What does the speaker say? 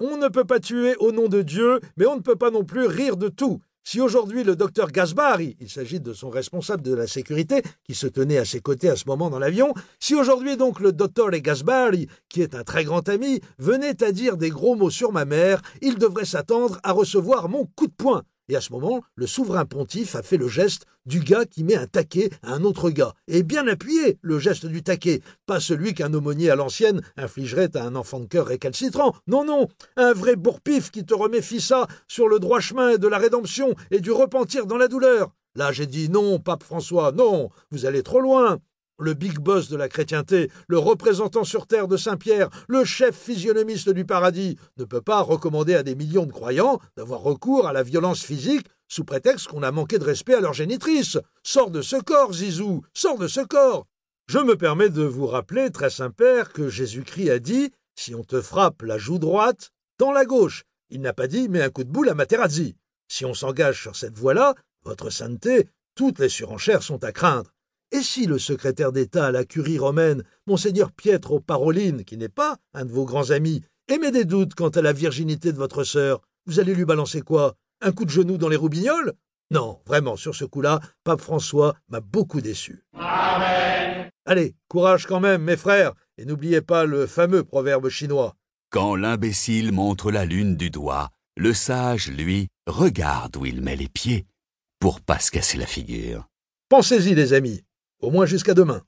On ne peut pas tuer au nom de Dieu, mais on ne peut pas non plus rire de tout. Si aujourd'hui le docteur Gasbari, il s'agit de son responsable de la sécurité, qui se tenait à ses côtés à ce moment dans l'avion, si aujourd'hui donc le docteur Gasbari, qui est un très grand ami, venait à dire des gros mots sur ma mère, il devrait s'attendre à recevoir mon coup de poing. Et à ce moment, le souverain pontife a fait le geste du gars qui met un taquet à un autre gars. Et bien appuyé, le geste du taquet. Pas celui qu'un aumônier à l'ancienne infligerait à un enfant de cœur récalcitrant. Non, non, un vrai bourpif qui te remet fissa sur le droit chemin de la rédemption et du repentir dans la douleur. Là, j'ai dit non, pape François, non, vous allez trop loin le big boss de la chrétienté, le représentant sur terre de Saint-Pierre, le chef physionomiste du paradis, ne peut pas recommander à des millions de croyants d'avoir recours à la violence physique sous prétexte qu'on a manqué de respect à leur génitrice. Sors de ce corps, Zizou, sors de ce corps. Je me permets de vous rappeler, très Saint-Père, que Jésus-Christ a dit si on te frappe la joue droite, dans la gauche. Il n'a pas dit mets un coup de boule à Materazzi. Si on s'engage sur cette voie-là, votre sainteté, toutes les surenchères sont à craindre. Et si le secrétaire d'État à la curie romaine, monseigneur Pietro Parolin, qui n'est pas un de vos grands amis, émet des doutes quant à la virginité de votre sœur, vous allez lui balancer quoi? Un coup de genou dans les roubignoles? Non, vraiment, sur ce coup-là, pape François m'a beaucoup déçu. Amen. Allez, courage quand même, mes frères, et n'oubliez pas le fameux proverbe chinois. Quand l'imbécile montre la lune du doigt, le sage, lui, regarde où il met les pieds pour pas se casser la figure. Pensez-y, les amis. Au moins jusqu'à demain.